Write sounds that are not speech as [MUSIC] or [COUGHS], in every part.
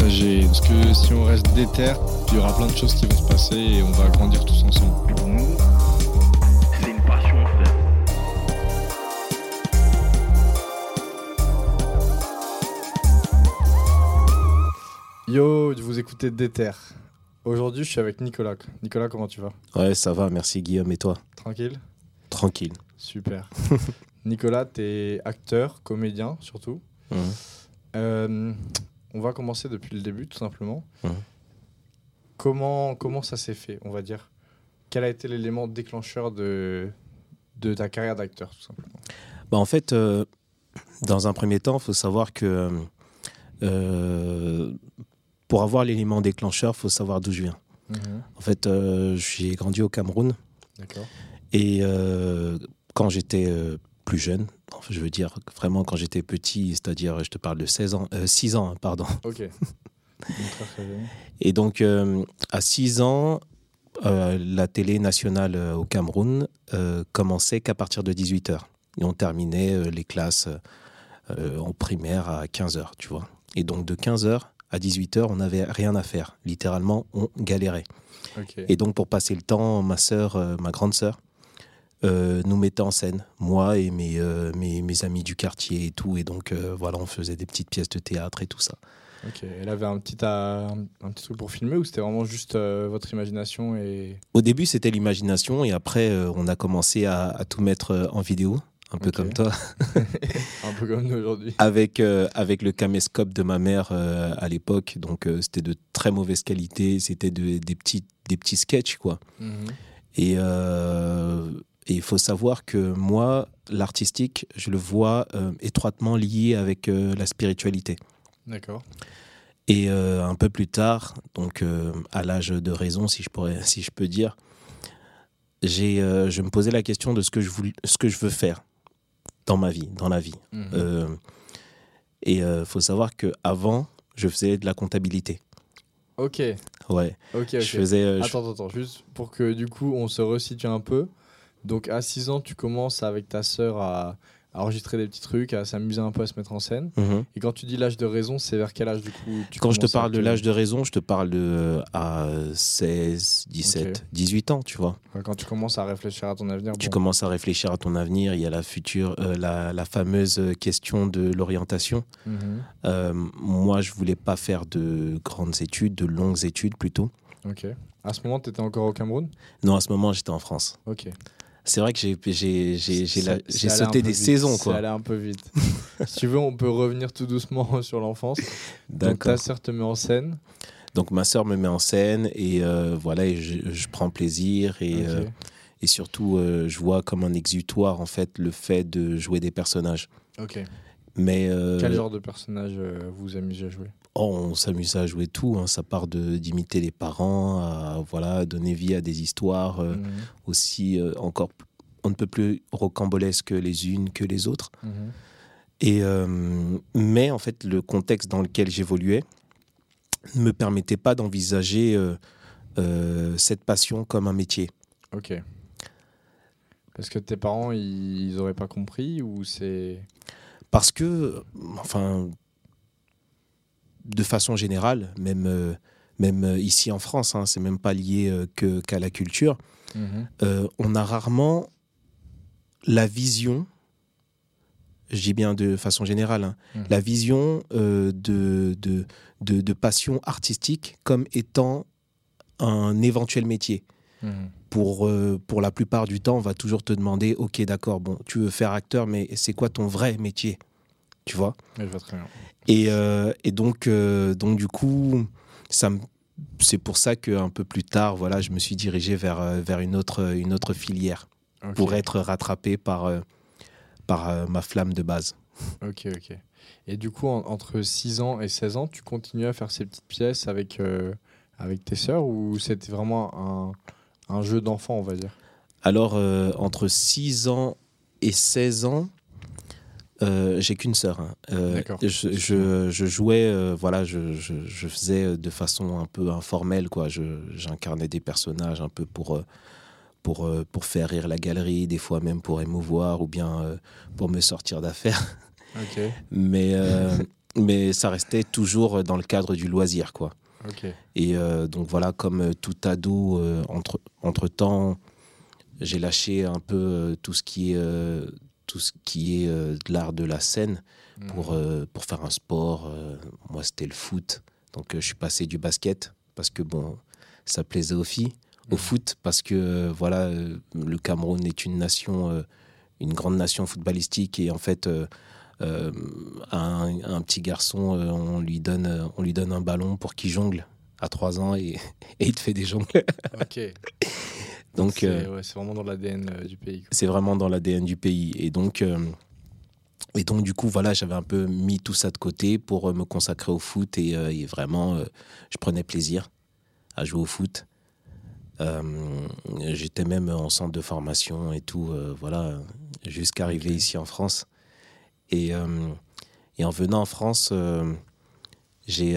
partager. Parce que si on reste déter, il y aura plein de choses qui vont se passer et on va grandir tous ensemble. Pour nous, c'est une passion, frère. Yo, vous écoutez Déter. Aujourd'hui, je suis avec Nicolas. Nicolas, comment tu vas? Ouais, ça va, merci Guillaume. Et toi? Tranquille? Tranquille. Super. [LAUGHS] Nicolas, t'es acteur, comédien surtout. Mhm. Euh, on va commencer depuis le début, tout simplement. Mhm. Comment, comment ça s'est fait, on va dire? Quel a été l'élément déclencheur de, de ta carrière d'acteur, tout simplement? Bah, en fait, euh, dans un premier temps, il faut savoir que euh, pour avoir l'élément déclencheur, il faut savoir d'où je viens. En fait, euh, j'ai grandi au Cameroun D'accord. et quand j'étais plus jeune, enfin, je veux dire vraiment quand j'étais petit, c'est-à-dire je te parle de 16 ans, euh, 6 ans, hein, pardon. Ok. [LAUGHS] Et donc, euh, à 6 ans, euh, la télé nationale euh, au Cameroun commençait qu'à partir de 18h. Et on terminait les classes en primaire à 15h, tu vois. Et donc, de 15h à 18h, on n'avait rien à faire. Littéralement, on galérait. Ok. Et donc, pour passer le temps, ma sœur, ma grande sœur, euh, nous mettait en scène, moi et mes, euh, mes, mes amis du quartier et tout. Et donc, euh, voilà, on faisait des petites pièces de théâtre et tout ça. Ok. Elle avait un petit, un petit truc pour filmer ou c'était vraiment juste votre imagination et. Au début, c'était l'imagination et après, on a commencé à, à tout mettre en vidéo, un peu comme toi, [LAUGHS] un peu comme nous aujourd'hui. avec, avec le caméscope de ma mère à l'époque. Donc, c'était de très mauvaise qualité, c'était de- des, petits, des petits sketchs, quoi. Mhm. Et euh, et il faut savoir que moi, l'artistique, je le vois euh, étroitement lié avec euh, la spiritualité. D'accord. Et euh, un peu plus tard, donc à l'âge de raison, si je, pourrais, [LAUGHS] si je peux dire, j'ai, je me posais la question de ce que je, voulais, ce que je veux faire dans ma vie, dans la vie. Euh, et il faut savoir que avant, je faisais de la comptabilité. Ok. Ouais, Ok. Ok. je faisais. je- attends, attends, juste pour que du coup on se resitue un peu. Donc à 6 ans, tu commences avec ta sœur à, à enregistrer des petits trucs, à s'amuser un peu, à se mettre en scène. Mhm. Et quand tu dis l'âge de raison, c'est vers quel âge du coup tu Quand je te parle de l'âge de raison, je te parle de euh, à 16, 17, Ok. 18 ans, tu vois. Quand tu commences à réfléchir à ton avenir. Tu bon. commences à réfléchir à ton avenir. Il y a la future, euh, la, la fameuse question de l'orientation. Mhm. Euh, moi, je voulais pas faire de grandes études, de longues études plutôt. Ok. À ce moment, tu étais encore au Cameroun? Non, à ce moment, j'étais en France. Ok. C'est vrai que j'ai sauté des vite, saisons quoi. allé un peu vite. [LAUGHS] si tu veux, on peut revenir tout doucement [LAUGHS] sur l'enfance. Donc ta sœur te met en scène. Donc ma sœur me met en scène et euh, voilà, et je, je prends plaisir et euh, et surtout euh, je vois comme un exutoire en fait le fait de jouer des personnages. Ok. Mais Quel genre de personnage vous amusez à jouer? On s'amuse à jouer tout. hein. Ça part de d'imiter les parents, à voilà donner vie à des histoires euh, Mhm. aussi euh, encore on ne peut plus rocambolesques que les unes que les autres. Mhm. Et euh, mais en fait, le contexte dans lequel j'évoluais ne me permettait pas d'envisager cette passion comme un métier. Ok. Parce que tes parents, ils, ils auraient pas compris ou c'est. Parce que, enfin, de façon générale, même, euh, même euh, ici en France, hein, c'est même pas lié euh, que- qu'à la culture, Mhm. on a rarement la vision, je dis bien de façon générale, hein, Mhm. la vision de, de, de, de passion artistique comme étant un éventuel métier. Mhm. Pour, euh, pour la plupart du temps, on va toujours te demander, ok d'accord, bon, tu veux faire acteur, mais c'est quoi ton vrai métier? Tu vois Ouais, je vois très bien. et, euh, et donc, euh, donc, du coup, ça c'est pour ça qu'un peu plus tard, voilà, je me suis dirigé vers, euh, vers une, autre, une autre filière pour être rattrapé par, par ma flamme de base. Ok, ok. Et du coup, en- entre 6 ans et 16 ans, tu continues à faire ces petites pièces avec, euh, avec tes sœurs ou c'était vraiment un, un jeu d'enfant, on va dire? Alors, euh, entre 6 ans et 16 ans, euh, j'ai qu'une sœur. hein. Euh, je, je- je jouais, euh, voilà, je, faisais de façon un peu informelle, quoi. J'incarnais des personnages un peu pour, pour, pour faire rire la galerie, des fois même pour émouvoir ou bien pour me sortir d'affaires. [LAUGHS] Ok, Mais, mais ça restait toujours dans le cadre du loisir, quoi. Et donc voilà, comme tout ado, entre, entre temps, j'ai lâché un peu tout ce qui est, tout ce qui est euh, de l'art de la scène pour, euh, pour faire un sport. euh, moi, c'était le foot. Donc je suis passé du basket parce que bon, ça plaisait aux filles. Au Mhm. foot parce que voilà, le Cameroun est une nation, une grande nation footballistique et en fait. euh, un, un petit garçon, on, lui donne, on lui donne un ballon pour qu'il jongle à 3 ans et, [LAUGHS] et il te fait des jongles. Ok. [LAUGHS] Donc, c'est euh, ouais, c'est vraiment dans l'ADN euh, du pays. c'est vraiment dans l'ADN du pays. Et donc, euh, et donc, du coup, voilà, j'avais un peu mis tout ça de côté pour me consacrer au foot et, et vraiment, je prenais plaisir à jouer au foot. J'étais même en centre de formation et tout, voilà, jusqu'à arriver ici en France. Et, et en venant en France, j'ai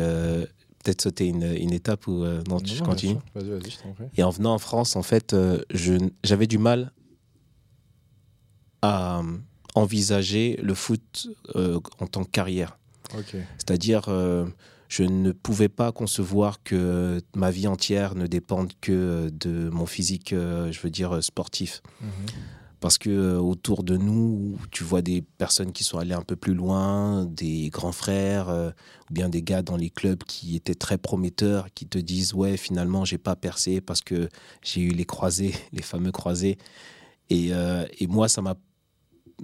peut-être sauté une, une étape où euh, non, Non, je non, continue. bien sûr. Vas-y, vas-y, je t'en prie. Et en venant en France, en fait, euh, je j'avais du mal à euh, envisager le foot euh, en tant que carrière. Ok. C'est-à-dire, je ne pouvais pas concevoir que ma vie entière ne dépende que de mon physique, je veux dire, sportif. Mhm. Parce que euh, autour de nous, tu vois des personnes qui sont allées un peu plus loin, des grands frères, euh, ou bien des gars dans les clubs qui étaient très prometteurs, qui te disent ouais finalement j'ai pas percé parce que j'ai eu les croisés, [LAUGHS] les fameux croisés. Et, euh, et moi ça m'a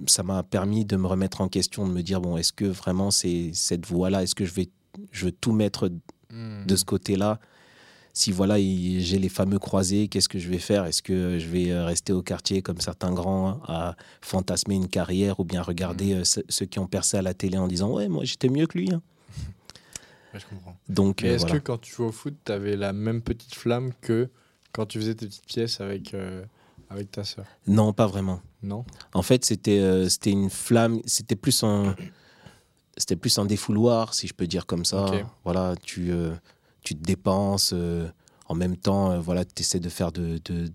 ça m'a permis de me remettre en question, de me dire bon est-ce que vraiment c'est cette voie-là, est-ce que je vais je veux tout mettre Mhm. de ce côté-là? Si voilà, il- j'ai les fameux croisés, qu'est-ce que je vais faire? Est-ce que je vais euh, rester au quartier comme certains grands à fantasmer une carrière ou bien regarder euh, ce- ceux qui ont percé à la télé en disant ouais moi j'étais mieux que lui. hein. [LAUGHS] Ouais, je comprends. Donc euh, est-ce voilà. que quand tu jouais au foot, tu avais la même petite flamme que quand tu faisais tes petites pièces avec, euh, avec ta sœur? Non pas vraiment. Non? En fait c'était euh, c'était une flamme, c'était plus un c'était plus un défouloir si je peux dire comme ça. Ok. Voilà tu euh, tu te dépenses euh, en même temps euh, voilà tu essaies de faire de, de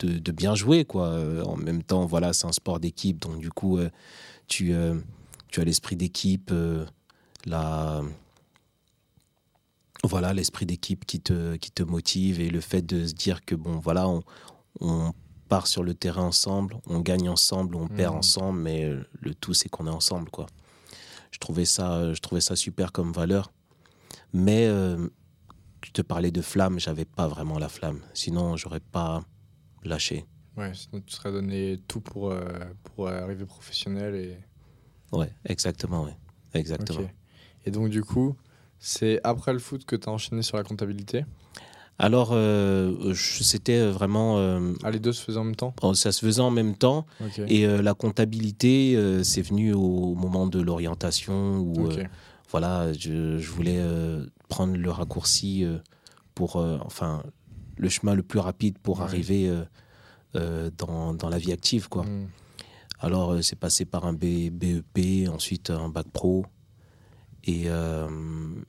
de, de bien jouer quoi. Euh, en même temps voilà c'est un sport d'équipe donc du coup euh, tu euh, tu as l'esprit d'équipe la voilà l'esprit d'équipe qui te qui te motive et le fait de se dire que bon voilà on, on part sur le terrain ensemble on gagne ensemble on perd Mhm. ensemble mais le tout c'est qu'on est ensemble quoi. Je trouvais ça je trouvais ça super comme valeur mais euh, tu te parlais de flamme j'avais pas vraiment la flamme sinon j'aurais pas lâché Ouais, sinon tu serais donné tout pour, euh, pour arriver professionnel et. Ouais, exactement, ouais. Exactement. Et donc, du coup, c'est après le foot que tu as enchaîné sur la comptabilité? Alors, euh, je- c'était vraiment. euh, Ah, les deux se faisaient en même temps? Bon, ça se faisait en même temps. Et euh, la comptabilité, euh, c'est venu au moment de l'orientation où. Voilà, je, je voulais euh, prendre le raccourci euh, pour. euh, enfin, le chemin le plus rapide pour Ouais. arriver dans, dans la vie active, quoi. Hmm. Alors, euh, c'est passé par un B- BEP, ensuite un bac pro. Et euh,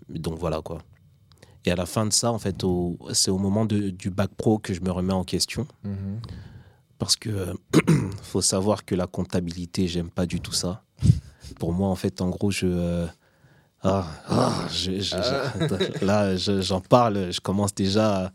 donc, voilà, quoi. Et à la fin de ça, en fait, c'est au moment de- du bac pro que je me remets en question. Mhm. Parce que euh, [CLEARS THROAT] faut savoir que la comptabilité, j'aime pas du tout ça. [LAUGHS] Pour moi, en fait, en gros, je. Euh, ah, ah, je- je- je- là, je- j'en parle, je commence déjà. à-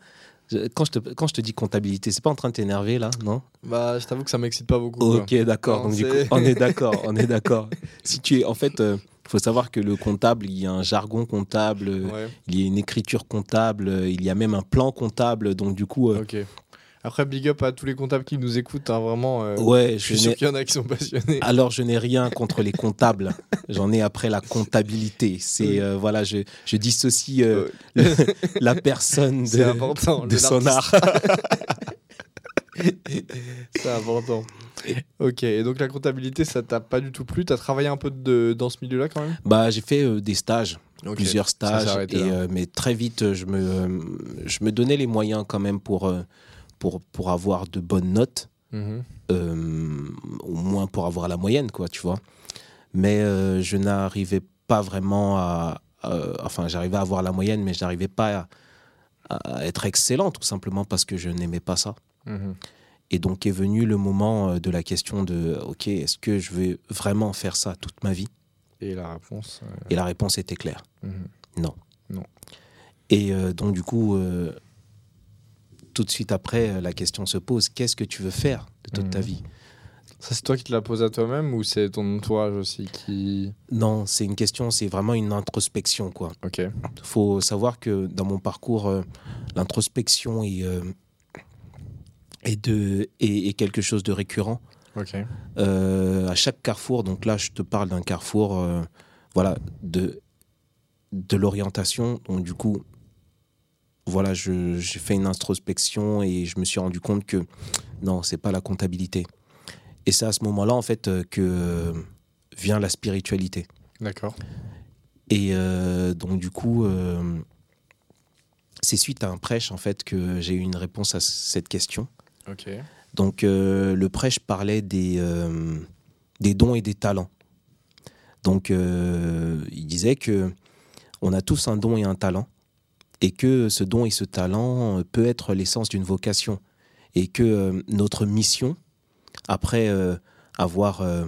quand, je te, quand je te dis comptabilité, c'est pas en train de t'énerver là, non? Bah, je t'avoue que ça m'excite pas beaucoup. Ok, d'accord. Non, Donc, du coup, c'est- on est d'accord, on est d'accord. [LAUGHS] Si tu es. En fait, il faut savoir que le comptable, il y a un jargon comptable, euh, Ouais, il y a une écriture comptable, euh, il y a même un plan comptable. Donc, du coup. euh. Après, big up à tous les comptables qui nous écoutent, hein, vraiment. euh, ouais, je suis sûr qu'il y en a qui sont passionnés. Alors, je n'ai rien contre les comptables. J'en ai après la comptabilité. C'est euh, voilà, je, je dissocie euh, le- la personne [LAUGHS] de, important. de le- son art. [LAUGHS] C'est important. Ok, et donc la comptabilité, ça t'a pas du tout plu? T'as travaillé un peu de, dans ce milieu-là quand même? Bah, j'ai fait euh, des stages, plusieurs stages, et, euh, mais très vite, je me, euh, je me donnais les moyens quand même pour, pour, pour avoir de bonnes notes, Mhm. euh, au moins pour avoir la moyenne, quoi, tu vois. Mais euh, je n'arrivais pas vraiment à. enfin, j'arrivais à avoir la moyenne, mais je n'arrivais pas à, à être excellent, tout simplement parce que je n'aimais pas ça. Mhm. Et donc est venu le moment euh, de la question de ok, est-ce que je vais vraiment faire ça toute ma vie? Et la réponse euh, Et la réponse était claire. mhm. Non. Non. Et euh, donc, du coup, euh, tout de suite après, euh, la question se pose qu'est-ce que tu veux faire de toute ta Mhm. vie? Ça, c'est toi qui te la poses à toi-même ou c'est ton entourage aussi qui. Non, c'est une question, c'est vraiment une introspection, quoi. Ok. faut savoir que dans mon parcours, euh, l'introspection est, euh, est, de, est, est quelque chose de récurrent. Ok. Euh, à chaque carrefour, donc là je te parle d'un carrefour voilà, de, de l'orientation. Donc du coup, voilà, j'ai fait une introspection et je me suis rendu compte que non, c'est pas la comptabilité. Et c'est à ce moment-là en fait euh, que vient la spiritualité. D'accord. Et euh, donc du coup, euh, c'est suite à un prêche en fait que j'ai eu une réponse à cette question. Ok. Donc euh, le prêche parlait des, des dons et des talents. Donc il disait que on a tous un don et un talent et que ce don et ce talent euh, peut être l'essence d'une vocation. Et que euh, notre mission après euh, avoir euh,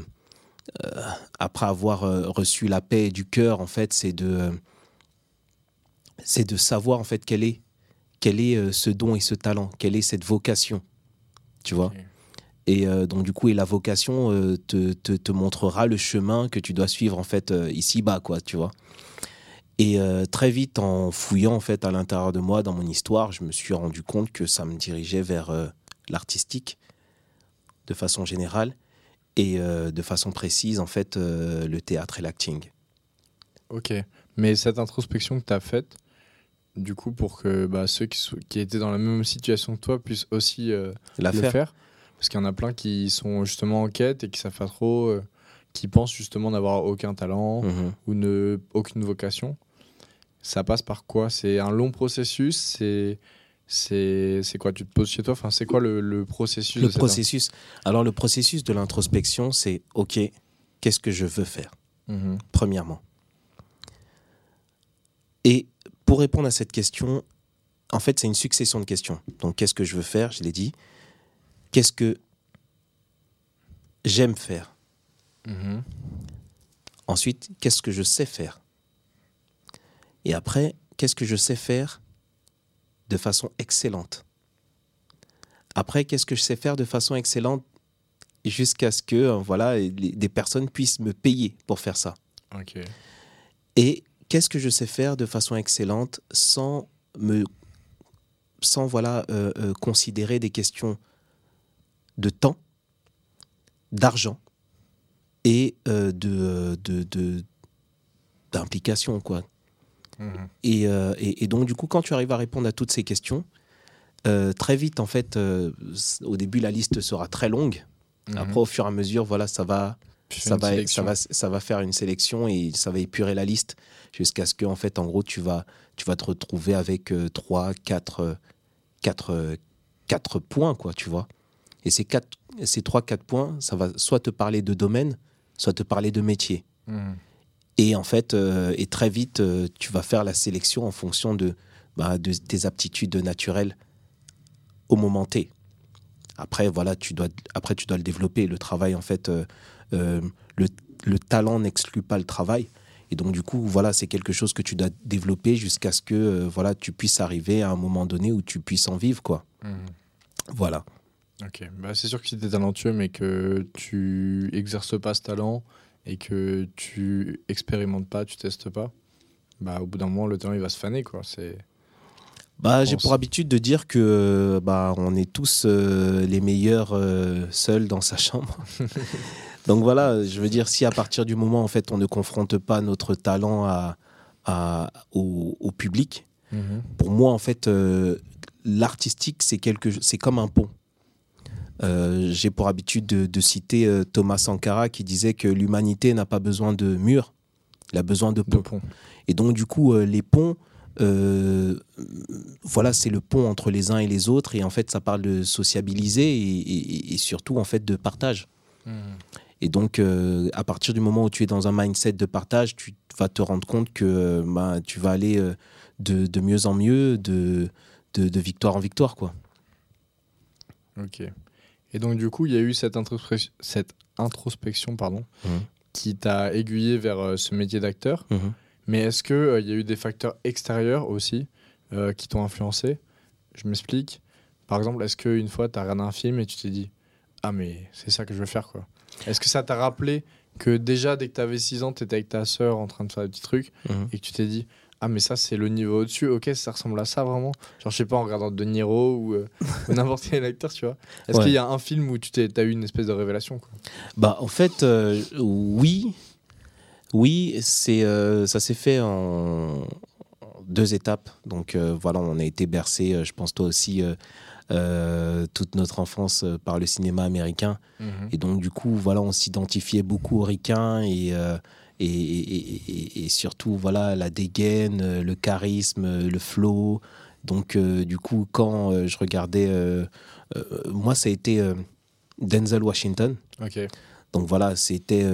après avoir reçu la paix du cœur en fait c'est de c'est de savoir en fait quel est quel est ce don et ce talent quelle est cette vocation. Tu vois? Et donc du coup et la vocation te, te, te montrera le chemin que tu dois suivre en fait ici bas quoi tu vois? Et euh, très vite en fouillant en fait à l'intérieur de moi dans mon histoire je me suis rendu compte que ça me dirigeait vers euh, l'artistique de façon générale et euh, de façon précise en fait le théâtre et l'acting Ok. Mais cette introspection que tu as faite, du coup, pour que bah, ceux qui, étaient dans la même situation que toi puissent aussi la le faire faire, parce qu'il y en a plein qui sont justement en quête et qui savent pas trop, qui pensent justement n'avoir aucun talent Mhm. ou ne, aucune vocation. Ça passe par quoi? C'est un long processus C'est c'est quoi? Tu te poses chez toi? Enfin, c'est quoi le, le processus le de processus alors le processus de l'introspection c'est ok qu'est-ce que je veux faire? Mhm. premièrement. Et pour répondre à cette question, en fait, c'est une succession de questions. Donc, qu'est-ce que je veux faire? Je l'ai dit. Qu'est-ce que j'aime faire? Mhm. Ensuite, qu'est-ce que je sais faire? Et après, qu'est-ce que je sais faire de façon excellente? Après, qu'est-ce que je sais faire de façon excellente jusqu'à ce que euh, voilà, les- des personnes puissent me payer pour faire ça? Et qu'est-ce que je sais faire de façon excellente sans me sans voilà euh, euh, considérer des questions de temps, d'argent et euh, de- d'implication quoi? Et, euh, et- et donc du coup quand tu arrives à répondre à toutes ces questions, euh, très vite en fait, euh, au début la liste sera très longue. Mhm. Après au fur et à mesure voilà ça va ça va, ça, va, ça va faire une sélection et ça va épurer la liste jusqu'à ce que, en fait, en gros, tu vas, tu vas te retrouver avec 3, 4, 4, 4 points, quoi, tu vois. Et ces, quatre, ces 3, 4 points, ça va soit te parler de domaine, soit te parler de métier. Mhm. Et en fait, euh, et très vite, euh, tu vas faire la sélection en fonction de, bah, de tes aptitudes naturelles au moment T. Après, voilà, tu dois, après, tu dois le développer. Le travail, en fait, euh, le, le talent n'exclut pas le travail. Et donc, du coup, voilà, c'est quelque chose que tu dois développer jusqu'à ce que voilà, tu puisses arriver à un moment donné où tu puisses en vivre, quoi. Mhm. Voilà. Ok, bah, c'est sûr que si tu es talentueux, mais que tu exerces pas ce talent et que tu expérimentes pas, tu testes pas, bah, au bout d'un moment, le talent il va se faner. Quoi. C'est... Bah, j'ai pour habitude de dire que bah, on est tous euh, les meilleurs euh, seuls dans sa chambre. [LAUGHS] Donc voilà, je veux dire, si à partir du moment en fait on ne confronte pas notre talent à, à- au, au public, pour moi en fait euh, l'artistique c'est quelque, c'est comme un pont. Euh, J'ai pour habitude de, de citer euh, Thomas Sankara qui disait que l'humanité n'a pas besoin de murs, elle a besoin de De ponts. pont. Et donc, du coup, euh, les ponts, voilà, c'est le pont entre les uns et les autres. Et en fait, ça parle de sociabiliser et, et- et surtout, en fait, de partage. Et donc, à partir du moment où tu es dans un mindset de partage, tu vas te rendre compte que bah, tu vas aller de, de mieux en mieux, de, de, de victoire en victoire, quoi. Ok. Et donc, du coup, il y a eu cette, introspection, cette introspection pardon, Mhm. qui t'a aiguillé vers euh, ce métier d'acteur. Mhm. Mais est-ce qu'il y a eu des facteurs extérieurs aussi euh, qui t'ont influencé? Je m'explique. Par exemple, est-ce qu'une fois, tu as regardé un film et tu t'es dit Ah, mais c'est ça que je veux faire, quoi Est-ce que ça t'a rappelé que déjà, dès que tu avais 6 ans, tu étais avec ta sœur en train de faire des petits trucs Mhm. et que tu t'es dit Ah, mais ça, c'est le niveau au-dessus, ok, ça ressemble à ça vraiment Genre, je sais pas, en regardant De Niro ou, euh, [LAUGHS] ou n'importe quel acteur, tu vois Est-ce Ouais. qu'il y a un film où tu t'es, as eu une espèce de révélation quoi? Bah, en fait, euh, oui. Oui, c'est, euh, ça s'est fait en deux étapes. Donc voilà, on a été bercé, je pense toi aussi, toute notre enfance par le cinéma américain. Et donc du coup, voilà, on s'identifiait beaucoup aux ricains et, et, et- et- et surtout, voilà, la dégaine, euh, le charisme, euh, le flow. Donc euh, du coup, quand je regardais, moi, ça a été Denzel Washington. Donc voilà, c'était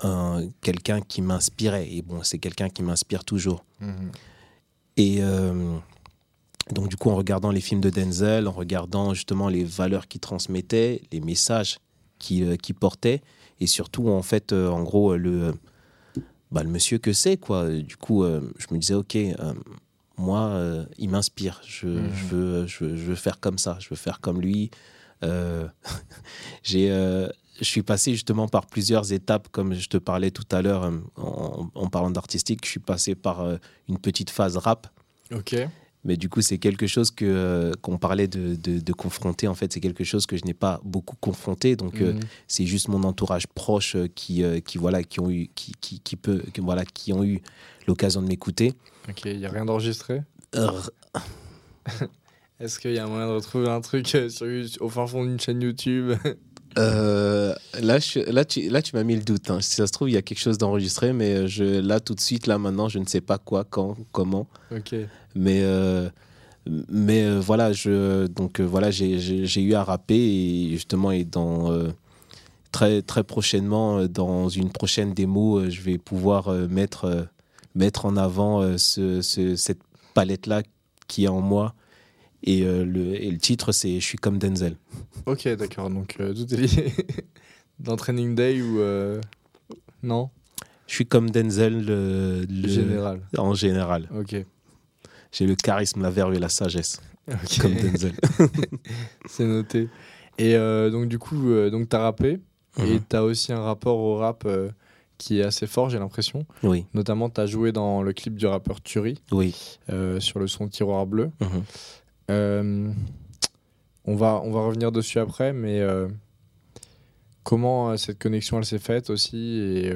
un- quelqu'un qui m'inspirait. Et bon, c'est quelqu'un qui m'inspire toujours. Mhm. Et euh, donc du coup, en regardant les films de Denzel, en regardant justement les valeurs qu'il transmettait, les messages qu'il euh, qu'il portait, et surtout, en fait, euh, en gros, le, bah, le monsieur que c'est, quoi. Du coup, euh, je me disais, ok, euh, moi, il m'inspire. Je, Mhm. je veux, je, veux- je veux faire comme ça. Je veux faire comme lui. [LAUGHS] J'ai, je suis passé justement par plusieurs étapes, comme je te parlais tout à l'heure en, en parlant d'artistique. Je suis passé par euh, une petite phase rap. Ok. Mais du coup, c'est quelque chose que euh, qu'on parlait de, de, de confronter. En fait, c'est quelque chose que je n'ai pas beaucoup confronté. Donc, euh, Mhm. c'est juste mon entourage proche euh, qui, euh, qui voilà, qui ont eu, qui, qui, qui peut, voilà, qui ont eu l'occasion de m'écouter. Ok, il n'y a rien d'enregistré? [LAUGHS] Est-ce qu'il y a moyen de retrouver un truc sur, au fin fond d'une chaîne YouTube? [LAUGHS] euh, là, je, là, tu, là, tu m'as mis le doute. hein. Si ça se trouve, il y a quelque chose d'enregistré, mais euh, je, là, tout de suite, là, maintenant, je ne sais pas quoi, quand, comment. Ok. Mais, euh, mais euh, voilà, je, donc, voilà j'ai, eu à rapper et justement, et dans, très, très prochainement, dans une prochaine démo, je vais pouvoir mettre, mettre en avant ce, ce- cette palette-là qui est en moi. Et, euh, le, et le titre, c'est Je suis comme Denzel. [LAUGHS] Ok, d'accord. Donc euh, tout est lié. [LAUGHS] Dans Training Day ou. euh, Non? Je suis comme Denzel le, le- Général. en général. Ok. J'ai le charisme, la verve et la sagesse, Ok. comme Denzel. [LAUGHS] C'est noté. Et euh, donc, du coup, donc t'as rappé. Et Mhm. t'as aussi un rapport au rap qui est assez fort, j'ai l'impression. Oui, Notamment, t'as joué dans le clip du rappeur Turi oui. euh, sur le son Tiroir Bleu. Mhm. Euh, on, va, on va revenir dessus après, mais euh, comment euh, cette connexion elle s'est faite aussi et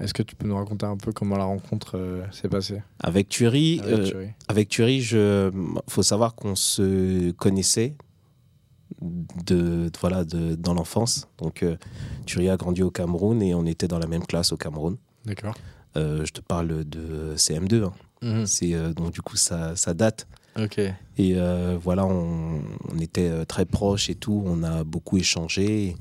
est-ce que tu peux nous raconter un peu comment la rencontre euh, s'est passée? Avec Thury, avec euh, Turi Avec Thury, je faut savoir qu'on se connaissait de, de- voilà de, dans l'enfance. Donc euh, Thury a grandi au Cameroun et on était dans la même classe au Cameroun. D'accord. Je te parle de CM2. hein. C'est euh, donc du coup ça, ça date. Ok. Et euh, voilà, on, on était euh, très proches et tout. On a beaucoup échangé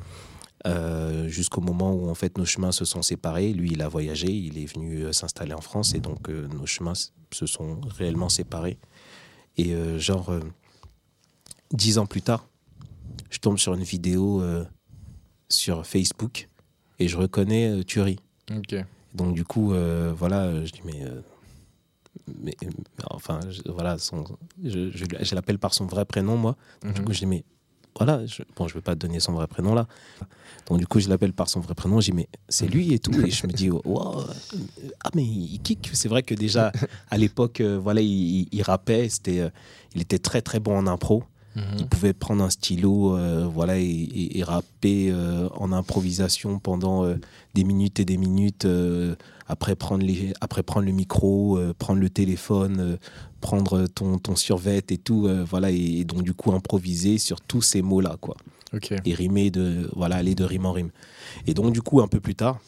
euh, jusqu'au moment où en fait nos chemins se sont séparés. Lui, il a voyagé, il est venu s'installer en France et donc euh, nos chemins se sont réellement séparés. Et genre dix ans plus tard, je tombe sur une vidéo sur Facebook et je reconnais Thury. Ok. Donc du coup, voilà, je dis mais, mais mais enfin, je- voilà, son, je, je, je l'appelle par son vrai prénom moi. Donc, Du Mhm. coup, je dis mais voilà, je, bon, je vais pas te donner son vrai prénom là. Donc du coup, je l'appelle par son vrai prénom. Je dis mais c'est lui et tout. Et je me dis wow, euh, ah mais il kick. C'est vrai que déjà à l'époque, euh, voilà, il, il, il rappait. C'était, euh, il était très très bon en impro. Mhm. Il pouvait prendre un stylo, euh, voilà, et, et- et rapper en improvisation pendant des minutes et des minutes après prendre, les, après prendre le micro, euh, prendre le téléphone, euh, prendre ton, ton survêt et tout, euh, voilà, et, et donc du coup improviser sur tous ces mots-là, quoi. Et rimer de, voilà, aller de rime en rime. Et donc du coup, un peu plus tard,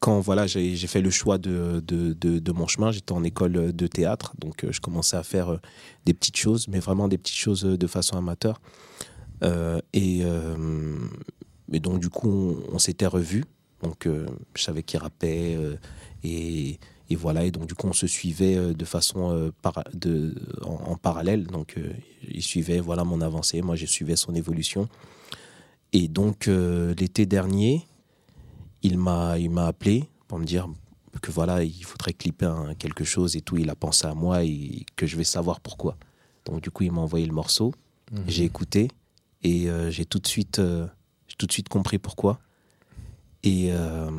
quand voilà, j'ai fait le choix de, de, de, de mon chemin, j'étais en école de théâtre, donc je commençais à faire des petites choses, mais vraiment des petites choses de façon amateur. Et, et donc du coup, on, on s'était revus, donc euh, je savais qui rappait, euh, et, et voilà, et donc du coup, on se suivait euh, de façon para- de, en, en parallèle, donc il suivait voilà mon avancée, moi je suivais son évolution. Et donc l'été dernier, il m'a il m'a appelé pour me dire que voilà, il faudrait clipper un- quelque chose et tout. Il a pensé à moi et que je vais savoir pourquoi. Donc du coup, il m'a envoyé le morceau. Mhm. J'ai écouté et euh, j'ai tout de suite euh, j'ai tout de suite compris pourquoi. Et, euh,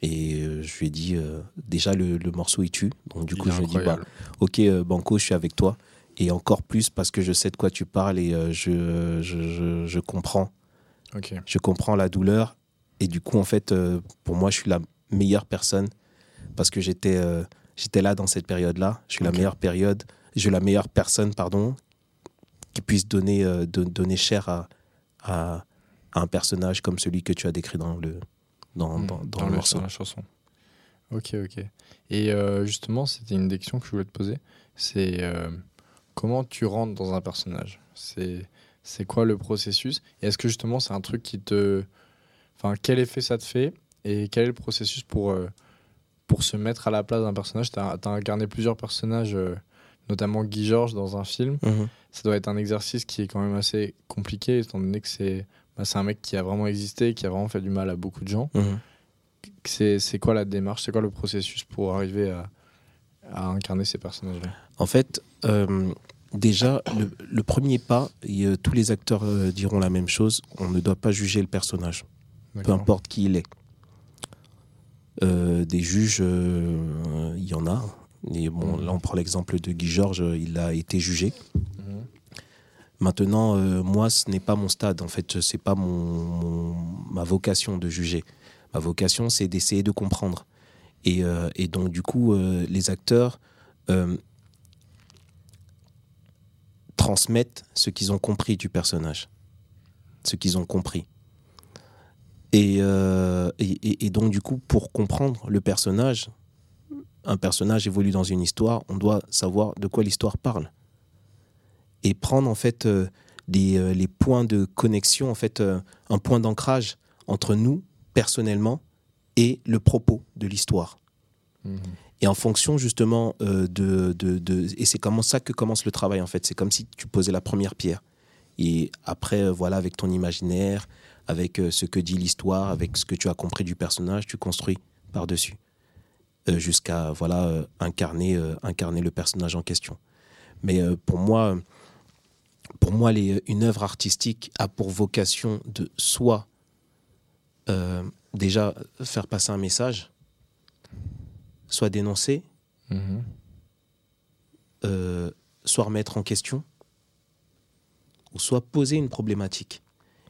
et euh, je lui ai dit euh, déjà le, le morceau il tue. Donc du Il coup, je lui ai dit bah, ok Banco, je suis avec toi. Et encore plus parce que je sais de quoi tu parles et je, je, je, je comprends. Je comprends la douleur. Et du coup en fait pour moi je suis la meilleure personne parce que j'étais j'étais là dans cette période là je suis la meilleure période. Je suis la meilleure personne pardon qui puisse donner euh, de- donner chair à, à à un personnage comme celui que tu as décrit dans le dans, Mm, dans, dans dans le le- morceau dans la chanson. Ok, ok. Et euh, justement, c'était une des questions que je voulais te poser. C'est euh, comment tu rentres dans un personnage? C'est c'est quoi le processus? Et est-ce que justement c'est un truc qui te... Enfin, quel effet ça te fait? Et quel est le processus pour, euh, pour se mettre à la place d'un personnage? Tu as, incarné plusieurs personnages, notamment Guy Georges dans un film. Mhm. Ça doit être un exercice qui est quand même assez compliqué, étant donné que c'est c'est un mec qui a vraiment existé, qui a vraiment fait du mal à beaucoup de gens. Mhm. C'est quoi la démarche C'est quoi le processus pour arriver à, à incarner ces personnages-là? En fait, euh, déjà, le, le premier pas, et, euh, tous les acteurs euh, diront la même chose, on ne doit pas juger le personnage. peu importe qui il est. Euh, des juges, il y en a. Et bon, Mhm. là, on prend l'exemple de Guy Georges, il a été jugé. Mhm. Maintenant, euh, moi, ce n'est pas mon stade. En fait, c'est pas mon, ma vocation de juger. Ma vocation, c'est d'essayer de comprendre. Et, euh, donc, du coup, euh, les acteurs transmettent ce qu'ils ont compris du personnage, ce qu'ils ont compris. Et donc, du coup, pour comprendre le personnage, un personnage évolue dans une histoire, on doit savoir de quoi l'histoire parle. Et prendre, en fait, euh, les, euh, les points de connexion, en fait, euh, un point d'ancrage entre nous, personnellement, et le propos de l'histoire. Mhm. Et en fonction justement euh, de, de, de- Et c'est comme ça que commence le travail en fait. C'est comme si tu posais la première pierre. Et après, euh, voilà, avec ton imaginaire, avec euh, ce que dit l'histoire, avec ce que tu as compris du personnage, tu construis par-dessus. Jusqu'à voilà, incarner, incarner le personnage en question. Mais pour moi, pour moi les, une œuvre artistique a pour vocation de soit euh, déjà faire passer un message, soit dénoncer, Mhm. euh, soit remettre en question, ou soit poser une problématique.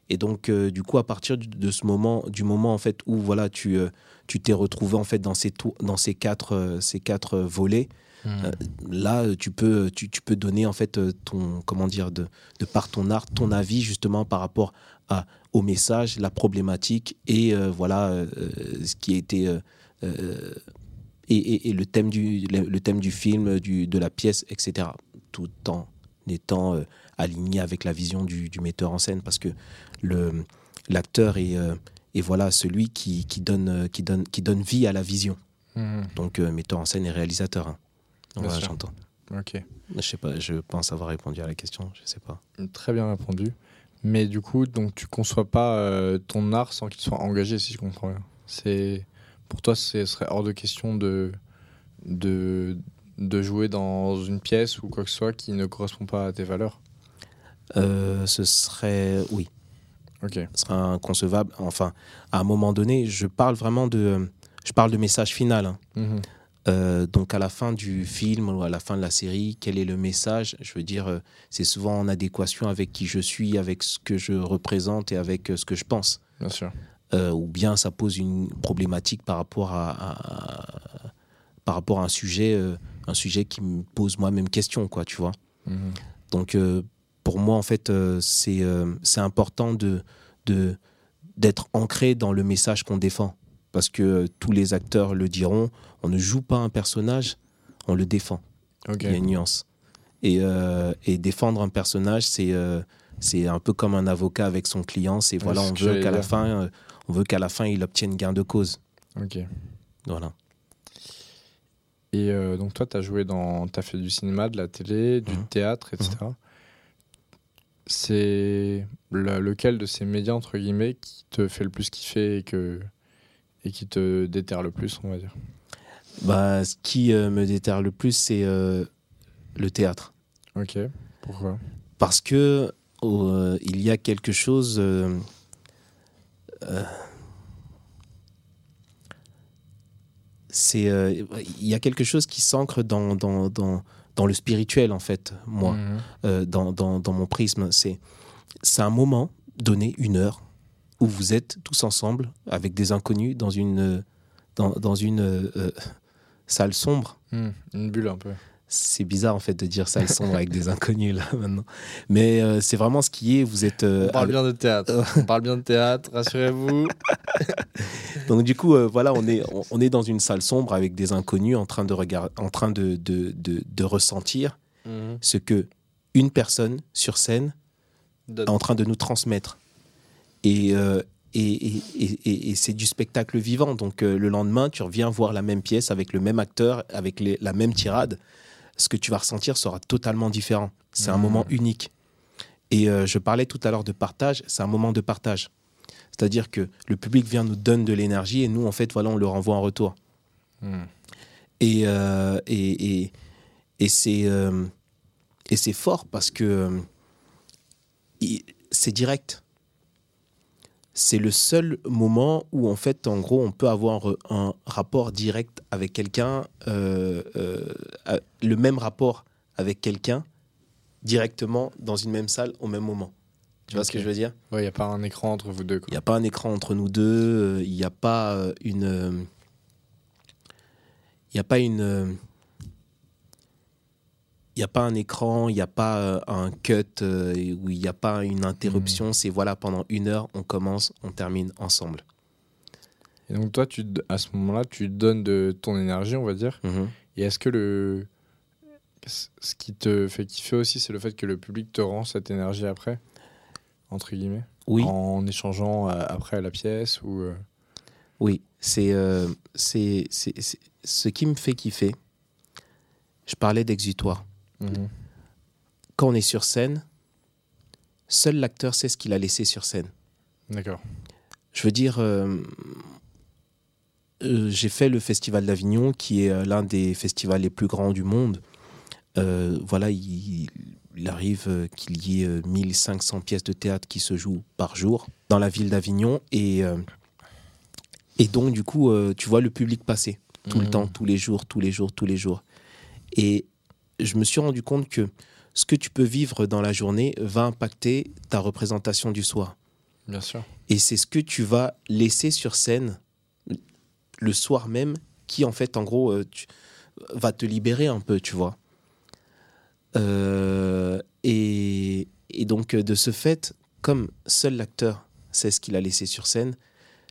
Et donc, euh, du coup, à partir du- de ce moment, du moment en fait où voilà, tu euh, tu t'es retrouvé en fait dans ces dans ces quatre euh, ces quatre euh, volets, Mhm. euh, là, euh, tu peux tu, tu peux donner en fait euh, ton comment dire de de par ton art ton avis justement par rapport à au message, la problématique et euh, voilà euh, euh, ce qui a été euh, euh, et, et- et le thème du le, le thème du film, du, de la pièce, etc. Tout en étant euh, aligné avec la vision du, du metteur en scène, parce que le l'acteur est, euh, est voilà celui qui, qui donne euh, qui donne qui donne vie à la vision. Mhm. Donc euh, metteur en scène et réalisateur. hein. Sûr. j'entends. Ok. Je sais pas, je pense avoir répondu à la question, je sais pas. Très bien répondu. Mais du coup, donc tu conçois pas euh, ton art sans qu'il soit engagé, si je comprends bien. C'est pour toi, ce serait hors de question de de de jouer dans une pièce ou quoi que ce soit qui ne correspond pas à tes valeurs? Euh, ce serait oui, Ok. ce serait inconcevable. Enfin, à un moment donné, je parle vraiment de je parle de message final. hein. Mhm. Euh, donc à la fin du film ou à la fin de la série, quel est le message? Je veux dire, euh, c'est souvent en adéquation avec qui je suis, avec ce que je représente et avec euh, ce que je pense. Bien sûr. ou bien ça pose une problématique par rapport à, à- par rapport à un sujet, un sujet qui me pose moi-même question, quoi, tu vois? Mhm. Donc, pour moi, en fait, c'est c'est important de de- d'être ancré dans le message qu'on défend. Parce que tous les acteurs le diront, on ne joue pas un personnage, on le défend. Il y a une nuance. Et, euh, et défendre un personnage, c'est euh, c'est un peu comme un avocat avec son client. C'est voilà, c'est on veut qu'à la fin, euh, on veut qu'à la fin, il obtienne gain de cause. Ok. Voilà. Et donc toi, tu as joué dans... As fait du cinéma, de la télé, du Mhm. théâtre, etc. C'est le- lequel de ces médias, entre guillemets, qui te fait le plus kiffer et, que... et qui te déterre le plus, on va dire Bah, ce qui euh, me déterre le plus, c'est euh, le théâtre. Ok. Pourquoi? Parce que euh, il y a quelque chose. c'est, il y a quelque chose qui s'ancre dans, dans, dans, dans le spirituel, en fait, moi, dans, dans, dans mon prisme. C'est, c'est un moment donné, une heure, où vous êtes tous ensemble, avec des inconnus, dans une, dans, dans une euh, salle sombre. Mhm. Une bulle un peu. C'est bizarre en fait de dire salle sombre avec des inconnus là maintenant. Mais euh, c'est vraiment ce qui est. Vous êtes. euh, On parle bien de théâtre. on parle bien de théâtre, rassurez-vous. [LAUGHS] Donc du coup, voilà, on est, on, on est dans une salle sombre avec des inconnus en train de regarder, en train de, de, de, de ressentir Mhm. ce que une personne sur scène est en train de nous transmettre. Et, euh, et, et, et- et- c'est du spectacle vivant. Donc euh, le lendemain, tu reviens voir la même pièce avec le même acteur, avec les- la même tirade. Ce que tu vas ressentir sera totalement différent. C'est un Mhm. moment unique. Et euh, je parlais tout à l'heure de partage, c'est un moment de partage. C'est-à-dire que le public vient nous donne de l'énergie et nous, en fait, voilà, on le renvoie en retour. Mhm. Et, euh, et, et, et c'est euh, et c'est fort parce que euh, c'est direct. C'est le seul moment où, en fait, en gros, on peut avoir un rapport direct avec quelqu'un, euh, euh, le même rapport avec quelqu'un, directement dans une même salle au même moment. Tu vois ce que je veux dire? Ouais, il n'y a pas un écran entre vous deux. il n'y a pas un écran entre nous deux, euh, il n'y a pas euh, une. euh, Il n'y a pas une. Il n'y a pas un écran, il n'y a pas euh, un cut, euh, où il n'y a pas une interruption. C'est voilà, pendant une heure, on commence, on termine ensemble. Et donc toi, tu, à ce moment-là, tu donnes de ton énergie, on va dire. Mhm. Et est-ce que le... Ce qui te fait kiffer aussi, c'est le fait que le public te rend cette énergie après Entre guillemets? Oui, En échangeant euh, après à la pièce ou... oui, c'est euh, ce qui me fait kiffer. Je parlais d'exutoire. Mhm. Quand on est sur scène, seul l'acteur sait ce qu'il a laissé sur scène. D'accord. Je veux dire, euh, euh, j'ai fait le Festival d'Avignon, qui est euh, l'un des festivals les plus grands du monde. Euh, voilà, il, il arrive qu'il y ait euh, 1500 pièces de théâtre qui se jouent par jour dans la ville d'Avignon. Et, et donc, du coup, tu vois le public passer tout le Mhm. temps, tous les jours, tous les jours, tous les jours. Et je me suis rendu compte que ce que tu peux vivre dans la journée va impacter ta représentation du soir. Bien sûr. Et c'est ce que tu vas laisser sur scène le soir même qui, en fait, en gros, euh, tu- va te libérer un peu, tu vois. Euh, et, et donc, euh, de ce fait, comme seul l'acteur sait ce qu'il a laissé sur scène,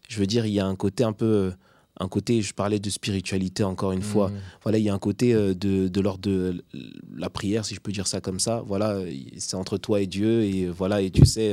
je veux dire, il y a un côté un peu. Un côté, je parlais de spiritualité encore une fois. Mhm. Voilà, il y a un côté euh, de, de l'ordre de la prière, si je peux dire ça comme ça. Voilà, c'est entre toi et Dieu, et euh, voilà, et tu sais,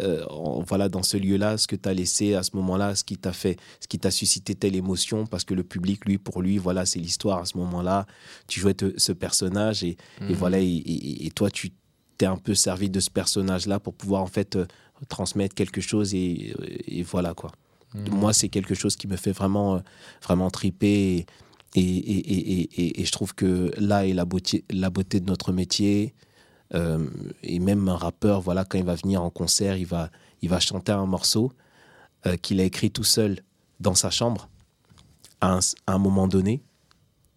euh, en- voilà, dans ce lieu-là, ce que tu as laissé à ce moment-là, ce qui t'a fait, ce qui t'a suscité telle émotion, parce que le public, lui, pour lui, voilà, c'est l'histoire à ce moment-là. Tu jouais te- ce personnage, et, et Mhm. voilà, et, et- et toi, tu t'es un peu servi de ce personnage-là pour pouvoir, en fait, euh, transmettre quelque chose, et voilà, quoi Mhm. moi c'est quelque chose qui me fait vraiment euh, vraiment triper et, et, et, et, je trouve que là est la beauté la beauté de notre métier Euh, et même un rappeur voilà quand il va venir en concert il va il va chanter un morceau euh, qu'il a écrit tout seul dans sa chambre à un, à un moment donné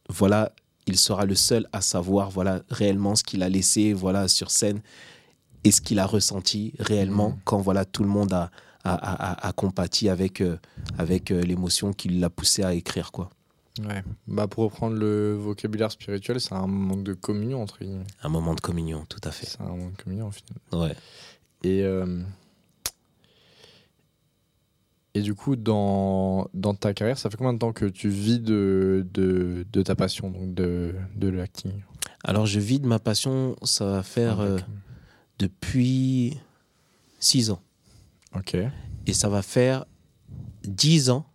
voilà il sera le seul à savoir voilà réellement ce qu'il a laissé voilà sur scène et ce qu'il a ressenti réellement Mhm. quand voilà tout le monde a, a, a- a- a compati avec, euh, avec euh, l'émotion qui l'a poussé à écrire. Quoi. Ouais. Bah, pour reprendre le vocabulaire spirituel, c'est un moment de communion entre guillemets. Un moment de communion, tout à fait. C'est un moment de communion au final. Ouais. Et, euh, et du coup, dans, dans ta carrière, ça fait combien de temps que tu vis de, de, de ta passion, donc de, de l'acting? Alors, je vis de ma passion, ça va faire euh, depuis 6 ans. Ok. Et ça va faire 10 ans.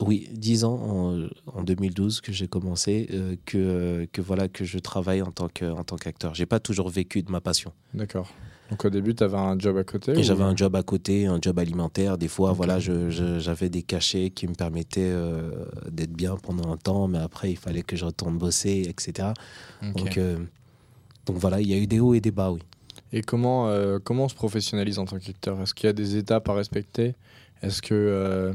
Oui, 10 ans en, en 2012 que j'ai commencé, euh, que, que voilà que je travaille en tant que en tant qu'acteur. J'ai pas toujours vécu de ma passion. D'accord. Donc au début, tu avais un job à côté ou- j'avais un job à côté, un job alimentaire. Des fois, voilà, j'avais des cachets qui me permettaient euh, d'être bien pendant un temps, mais après, il fallait que je retourne bosser, etc. Donc, euh, donc voilà, il y a eu des hauts et des bas, oui. Et comment, euh, comment on se professionnalise en tant qu'acteur Est-ce qu'il y a des étapes à respecter? Est-ce que euh,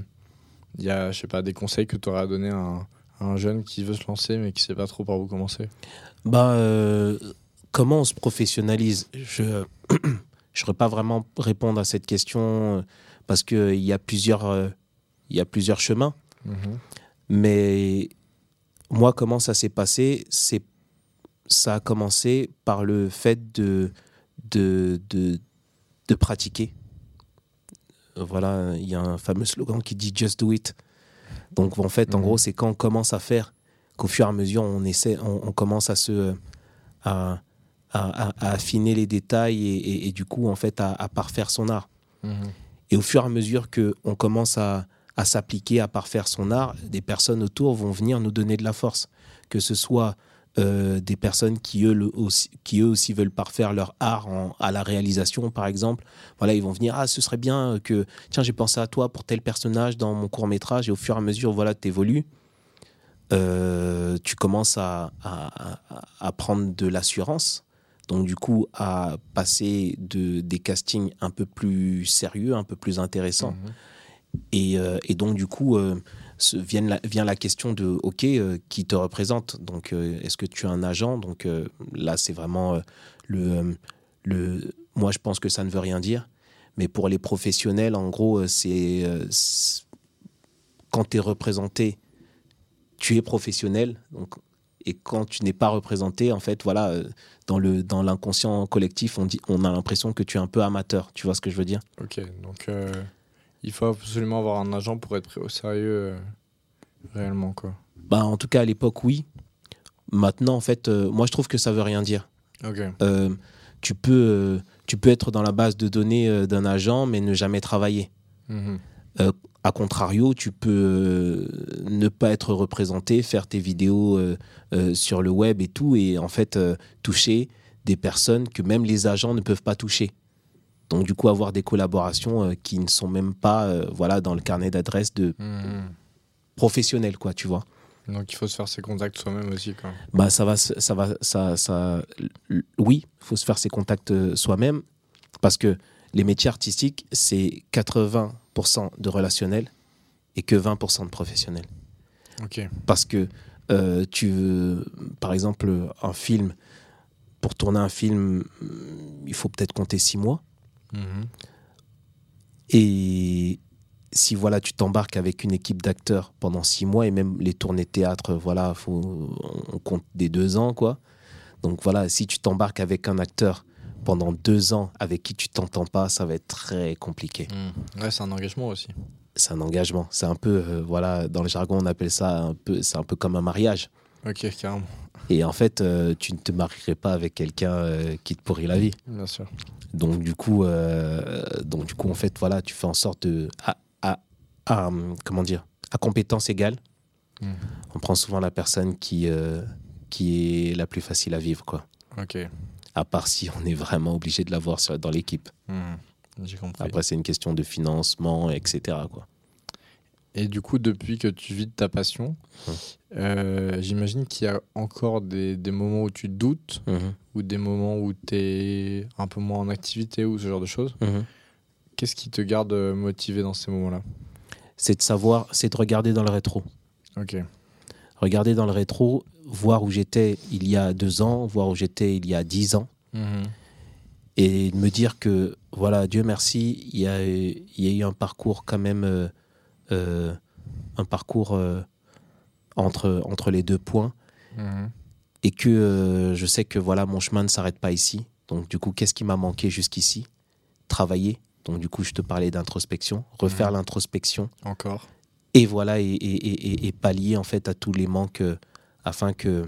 il y a, je sais pas, des conseils que tu aurais à donner à un, à un jeune qui veut se lancer mais qui sait pas trop par où commencer? Bah, euh, comment on se professionnalise? Je [CLEARS THROAT] ne saurais pas vraiment répondre à cette question euh, parce qu'il y, a plusieurs, il y a plusieurs chemins. Mais moi, comment ça s'est passé? C'est Ça a commencé par le fait de, de, de, de pratiquer. Voilà, il y a un fameux slogan qui dit Just do it. Donc, en fait, en Mhm. gros, c'est quand on commence à faire qu'au fur et à mesure, on, essaie, on, on commence à se. À, à- affiner les détails et, et- et du coup, en fait, à, à parfaire son art. Et au fur et à mesure qu'on commence à, à s'appliquer, à parfaire son art, des personnes autour vont venir nous donner de la force. Que ce soit euh, des personnes qui eux, le- aussi, qui eux aussi veulent parfaire leur art en- à la réalisation, par exemple. Voilà, ils vont venir, ah, ce serait bien que, tiens, j'ai pensé à toi pour tel personnage dans mon court métrage, et au fur et à mesure, voilà, tu évolues. tu commences à, à- prendre de l'assurance. Donc, du coup, à passer de, des castings un peu plus sérieux, un peu plus intéressants. Et, euh, et donc, du coup, euh, vient, la, vient la question de OK, euh, qui te représente? Donc, euh, est-ce que tu as un agent? Donc, euh, là, c'est vraiment le, le. Moi, je pense que ça ne veut rien dire. Mais pour les professionnels, en gros, c'est. quand tu es représenté, tu es professionnel. Donc, et quand tu n'es pas représenté, en fait, voilà, dans le dans l'inconscient collectif, on, dit, on a l'impression que tu es un peu amateur. Tu vois ce que je veux dire? Ok, donc il faut absolument avoir un agent pour être pris au sérieux euh, réellement quoi. Bah, en tout cas, à l'époque, oui. Maintenant, en fait, euh, moi, je trouve que ça veut rien dire. Ok. Euh, tu, peux, euh, tu peux être dans la base de données d'un agent, mais ne jamais travailler. Mhm. A contrario, tu peux ne pas être représenté, faire tes vidéos sur le web et tout, et en fait, toucher des personnes que même les agents ne peuvent pas toucher. Donc, du coup, avoir des collaborations euh, qui ne sont même pas euh, voilà, dans le carnet d'adresse de Mhm. professionnels, quoi, tu vois. Donc il faut se faire ses contacts soi-même aussi quoi. bah ça va ça va ça ça oui il faut se faire ses contacts euh, soi-même parce que les métiers artistiques c'est 80% de relationnel et que 20% de professionnel Ok. parce que euh, tu veux, par exemple un film pour tourner un film il faut peut-être compter six mois Mhm. Et si voilà, tu t'embarques avec une équipe d'acteurs pendant six mois et même les tournées théâtre, voilà, faut, on compte des deux ans, quoi. Donc voilà, si tu t'embarques avec un acteur pendant deux ans avec qui tu t'entends pas, ça va être très compliqué. Mhm. Ouais, c'est un engagement aussi. C'est un engagement. C'est un peu, euh, voilà, dans le jargon, on appelle ça un peu, c'est un peu comme un mariage. Ok, carrément. Et en fait, euh, tu ne te marierais pas avec quelqu'un euh, qui te pourrit la vie. Bien sûr. Donc du coup, euh, donc du coup, en fait, voilà, tu fais en sorte de, à, à- à, comment dire, à compétence égale, Mhm. on prend souvent la personne qui, qui est la plus facile à vivre, quoi. Ok. À part si on est vraiment obligé de l'avoir dans l'équipe. Mhm. J'ai compris. Après, c'est une question de financement, etc. Quoi. Et du coup, depuis que tu vis de ta passion, Mhm. euh, j'imagine qu'il y a encore des, des moments où tu doutes Mhm, ou des moments où tu es un peu moins en activité ou ce genre de choses. mhm. Qu'est-ce qui te garde euh, motivé dans ces moments-là? C'est de savoir, c'est de regarder dans le rétro. Ok. Regarder dans le rétro, voir où j'étais il y a deux ans, voir où j'étais il y a dix ans, et de me dire que, voilà, Dieu merci, il y a, il y a eu un parcours quand même, euh, un parcours euh, entre, entre les deux points, Mhm. et que euh, je sais que, voilà, mon chemin ne s'arrête pas ici. Donc, du coup, qu'est-ce qui m'a manqué jusqu'ici? Travailler. Donc, du coup, je te parlais d'introspection, refaire Mhm. l'introspection, Encore. et voilà, et, et- et- pallier, en fait, à tous les manques euh, afin que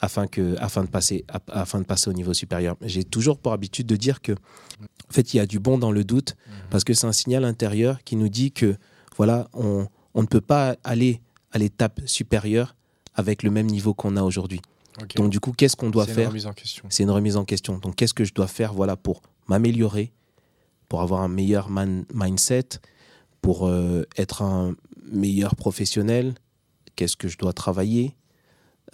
afin que afin de passer afin de passer au niveau supérieur. J'ai toujours pour habitude de dire que en fait il y a du bon dans le doute parce que c'est un signal intérieur qui nous dit que voilà on, on ne peut pas aller à l'étape supérieure avec le même niveau qu'on a aujourd'hui. Donc du coup qu'est-ce qu'on doit C'est une faire remise en question. C'est une remise en question. Donc qu'est-ce que je dois faire voilà pour m'améliorer, pour avoir un meilleur man- mindset, pour euh, être un meilleur professionnel, qu'est-ce que je dois travailler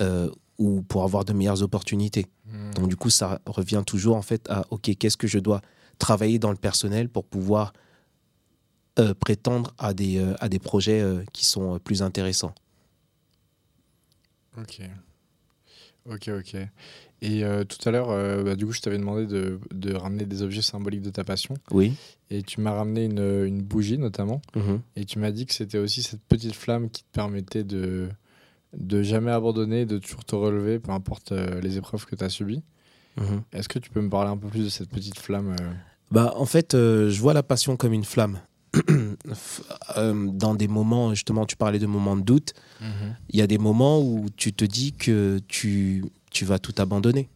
euh, ou pour avoir de meilleures opportunités? Mhm. Donc du coup, ça revient toujours en fait à OK, qu'est-ce que je dois travailler dans le personnel pour pouvoir euh, prétendre à des, euh, à des projets euh, qui sont plus intéressants. Ok. Ok, ok. Et tout à l'heure, bah, du coup, je t'avais demandé de, de ramener des objets symboliques de ta passion. Oui. Et tu m'as ramené une, une bougie, notamment. Mhm. Et tu m'as dit que c'était aussi cette petite flamme qui te permettait de, de jamais abandonner, de toujours te relever, peu importe les épreuves que tu as subies. Mhm. Est-ce que tu peux me parler un peu plus de cette petite flamme Bah, en fait, euh, je vois la passion comme une flamme. [CLEARS THROAT] Euh, dans des moments, justement, tu parlais de moments de doute, il y a des moments où tu te dis que tu, tu vas tout abandonner.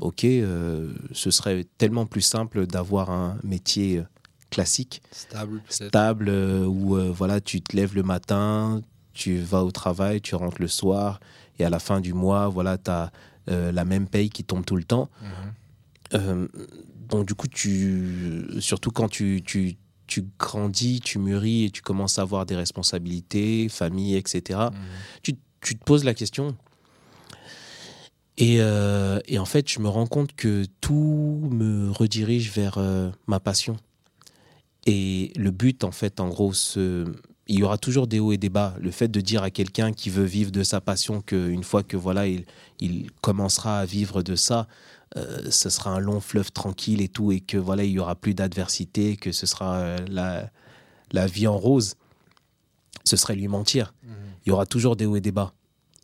Ok, euh, ce serait tellement plus simple d'avoir un métier euh, classique, Stable, stable, euh, où euh, voilà, tu te lèves le matin, tu vas au travail, tu rentres le soir, et à la fin du mois, voilà, tu as la même paye qui tombe tout le temps. Mhm. Euh, donc du coup, tu, surtout quand tu, tu, tu grandis, tu mûris et tu commences à avoir des responsabilités, famille, etc., Mhm. tu, tu te poses la question. Et, euh, et en fait, je me rends compte que tout me redirige vers euh, ma passion. Et le but, en fait, en gros, ce- il y aura toujours des hauts et des bas. Le fait de dire à quelqu'un qui veut vivre de sa passion qu'une fois que voilà, il, il commencera à vivre de ça, ce sera un long fleuve tranquille et tout, et que voilà, il y aura plus d'adversité, que ce sera euh, la, la vie en rose, ce serait lui mentir. Il y aura toujours des hauts et des bas.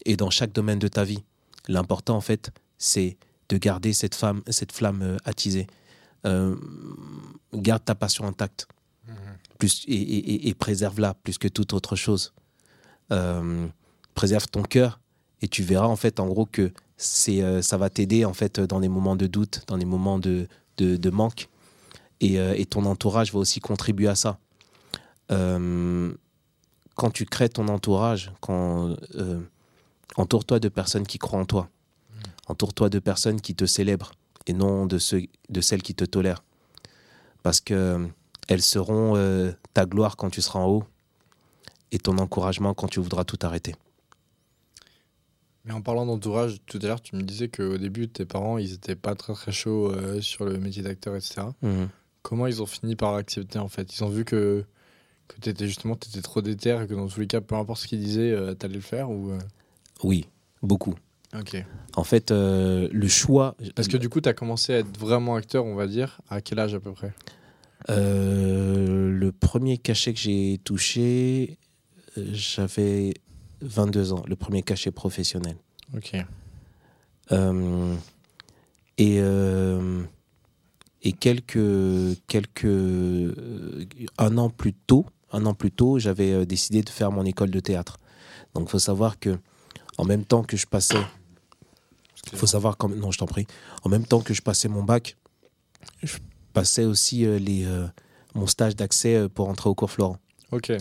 Et dans chaque domaine de ta vie, l'important en fait, c'est de garder cette, femme, cette flamme euh, attisée. Euh, garde ta passion intacte plus, et, et- et- et préserve-la plus que toute autre chose. Euh, préserve ton cœur et tu verras en fait en gros que c'est euh, ça va t'aider en fait dans les moments de doute, dans les moments de, de, manque et, euh, et ton entourage va aussi contribuer à ça. Euh, quand tu crées ton entourage, quand entoure-toi de personnes qui croient en toi, entoure-toi de personnes qui te célèbrent et non de ceux, de celles qui te tolèrent, parce que elles seront ta gloire quand tu seras en haut et ton encouragement quand tu voudras tout arrêter. Mais en parlant d'entourage, tout à l'heure, tu me disais qu'au début, tes parents, ils étaient pas très très chauds euh, sur le métier d'acteur, etc. Comment ils ont fini par accepter en fait? Ils ont vu que, que tu étais justement étais trop déter et que dans tous les cas, peu importe ce qu'ils disaient, euh, t'allais le faire ou euh, Oui, beaucoup. Ok. En fait, euh, le choix. Parce que du coup, tu as commencé à être vraiment acteur, on va dire, à quel âge à peu près? Le premier cachet que j'ai touché, j'avais 22 ans, le premier cachet professionnel. Ok. Euh, et, euh, et quelques, quelques, euh, un an plus tôt, un an plus tôt, j'avais décidé de faire mon école de théâtre. Donc, faut savoir que, en même temps que je passais, faut savoir quand, non, je t'en prie, en même temps que je passais mon bac, je passais aussi les, mon stage d'accès pour entrer au cours Florent. Ok.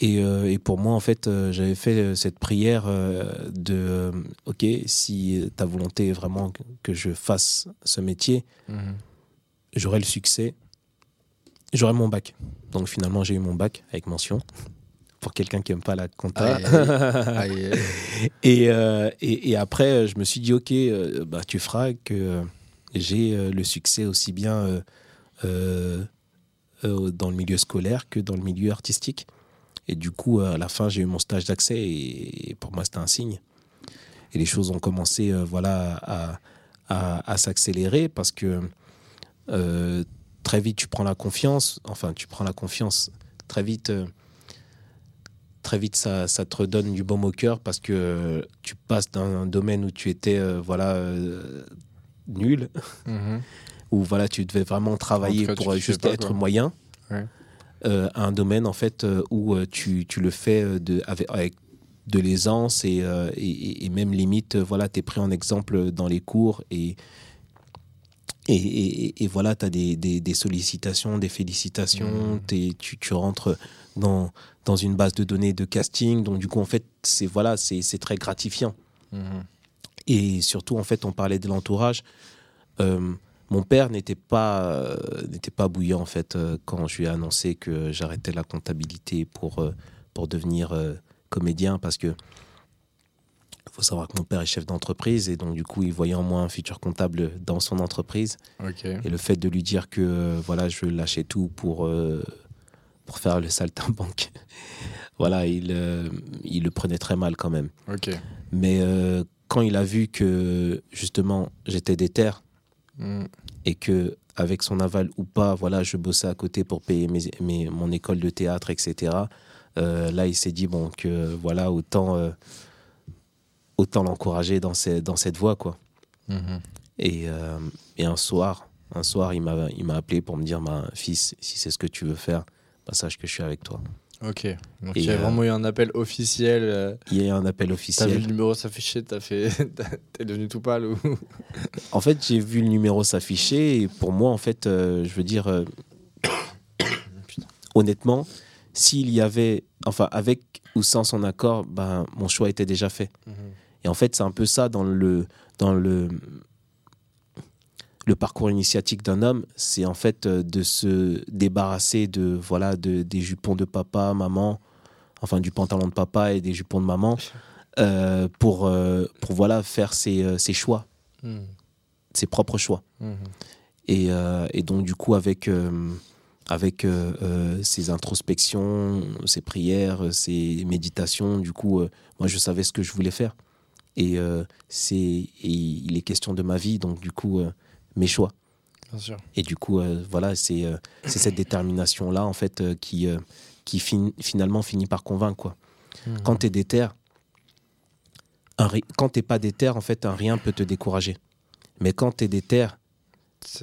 Et, euh, et pour moi, en fait, euh, j'avais fait euh, cette prière euh, de OK, si ta volonté est vraiment que- je fasse ce métier, Mhm. j'aurai le succès, j'aurai mon bac. Donc finalement, j'ai eu mon bac avec mention. Pour quelqu'un qui aime pas la compta. Aïe, aïe, aïe. [LAUGHS] Et, et, et après, je me suis dit, OK, bah, tu feras que j'ai le succès aussi bien dans le milieu scolaire que dans le milieu artistique. Et du coup, à la fin, j'ai eu mon stage d'accès et, et pour moi, c'était un signe. Et les choses ont commencé euh, voilà, à, à, à s'accélérer parce que euh, très vite tu prends la confiance, enfin tu prends la confiance très vite. euh, Très vite, ça, ça te redonne du baume au cœur parce que tu passes d'un domaine où tu étais voilà nul, Mhm. [LAUGHS] où voilà tu devais vraiment travailler pour juste pas, être moyen, Ouais. Euh, à un domaine en fait euh, où euh, tu, tu le fais de, avec, avec de l'aisance et, et, et même limite voilà tu es pris en exemple dans les cours et et, voilà, tu as des, des, des sollicitations, des félicitations, Mhm. t'es- tu, tu rentres dans, dans une base de données de casting. Donc, du coup, en fait, c'est voilà, c'est très gratifiant. Mhm. Et surtout, en fait, on parlait de l'entourage. Euh, mon père n'était pas, euh, n'était pas bouillant, en fait, euh, quand je lui ai annoncé que j'arrêtais la comptabilité pour, euh, pour devenir comédien, parce que faut savoir que mon père est chef d'entreprise, et donc, du coup, il voyait en moi un futur comptable dans son entreprise. Et le fait de lui dire que, voilà, je lâchais tout pour, pour faire le saltimbanque, [LAUGHS] voilà, il, il le prenait très mal quand même. Mais quand il a vu que justement j'étais déter Mhm. et que avec son aval ou pas, voilà, je bossais à côté pour payer mes, mes- mon école de théâtre, etc. euh, là, il s'est dit bon que voilà autant euh, autant l'encourager dans, ces- dans cette voie quoi. Mhm. Et, euh, et un soir, un soir, il m'a il m'a appelé pour me dire ma fils, si c'est ce que tu veux faire, bah, sache que je suis avec toi. Ok. Donc Et, il y a euh, vraiment eu un appel officiel. euh, Il y a eu un appel T'as vu officiel. le numéro s'afficher, t'as fait, [LAUGHS] t'es devenu tout pâle ou? [LAUGHS] En fait, j'ai vu le numéro s'afficher et pour moi, en fait, euh, je veux dire, euh, [COUGHS] honnêtement, s'il y avait, enfin, avec ou sans son accord, ben, mon choix était déjà fait. Et en fait, c'est un peu ça dans le, dans le, le parcours initiatique d'un homme, c'est en fait euh, de se débarrasser de, voilà, de, des jupons de papa, maman, enfin du pantalon de papa et des jupons de maman, euh, pour, euh, pour voilà, faire ses, ses choix, Mhm. ses propres choix. Mhm. Et, euh, et donc, du coup, avec, avec ces introspections, ces prières, ces méditations, du coup, moi, je savais ce que je voulais faire. Et, c'est, il est question de ma vie, donc, du coup, mes choix. Bien sûr. Et du coup, euh, voilà, c'est, euh, cette détermination-là, en fait, euh, qui, euh, qui fin- finalement finit par convaincre, quoi. Mhm. Quand tu es déter, un quand t'es pas déter, en fait, un rien peut te décourager. Mais quand tu es déter,